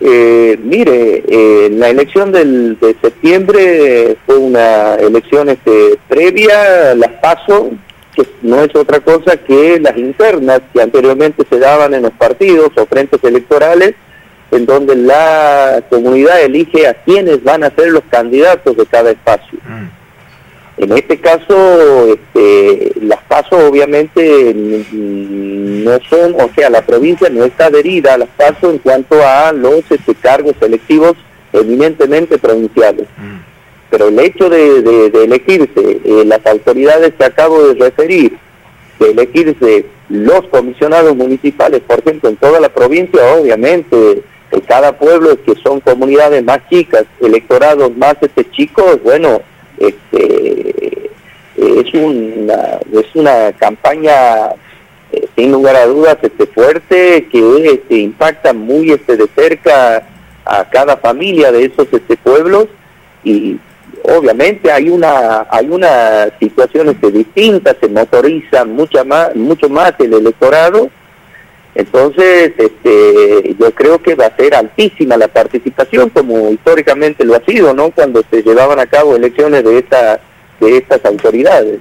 Eh, mire, eh, la elección del, de septiembre fue una elección este, previa, las PASO, que no es otra cosa que las internas que anteriormente se daban en los partidos o frentes electorales, en donde la comunidad elige a quienes van a ser los candidatos de cada espacio. Mm. En este caso, este, las obviamente no son, o sea, la provincia no está adherida a las pasos en cuanto a los este, cargos selectivos eminentemente provinciales. Mm. Pero el hecho de, elegirse eh, las autoridades que acabo de referir, de elegirse los comisionados municipales, por ejemplo, en toda la provincia, obviamente, en cada pueblo que son comunidades más chicas, electorados más este, chicos, bueno, este, es una, es una campaña eh, sin lugar a dudas este, fuerte que este, impacta muy este, de cerca a cada familia de esos este, pueblos y obviamente hay una hay una situación este, distinta se motoriza mucha más mucho más el electorado entonces, este, yo creo que va a ser altísima la participación, como históricamente lo ha sido, ¿no? Cuando se llevaban a cabo elecciones de, esta, de estas autoridades.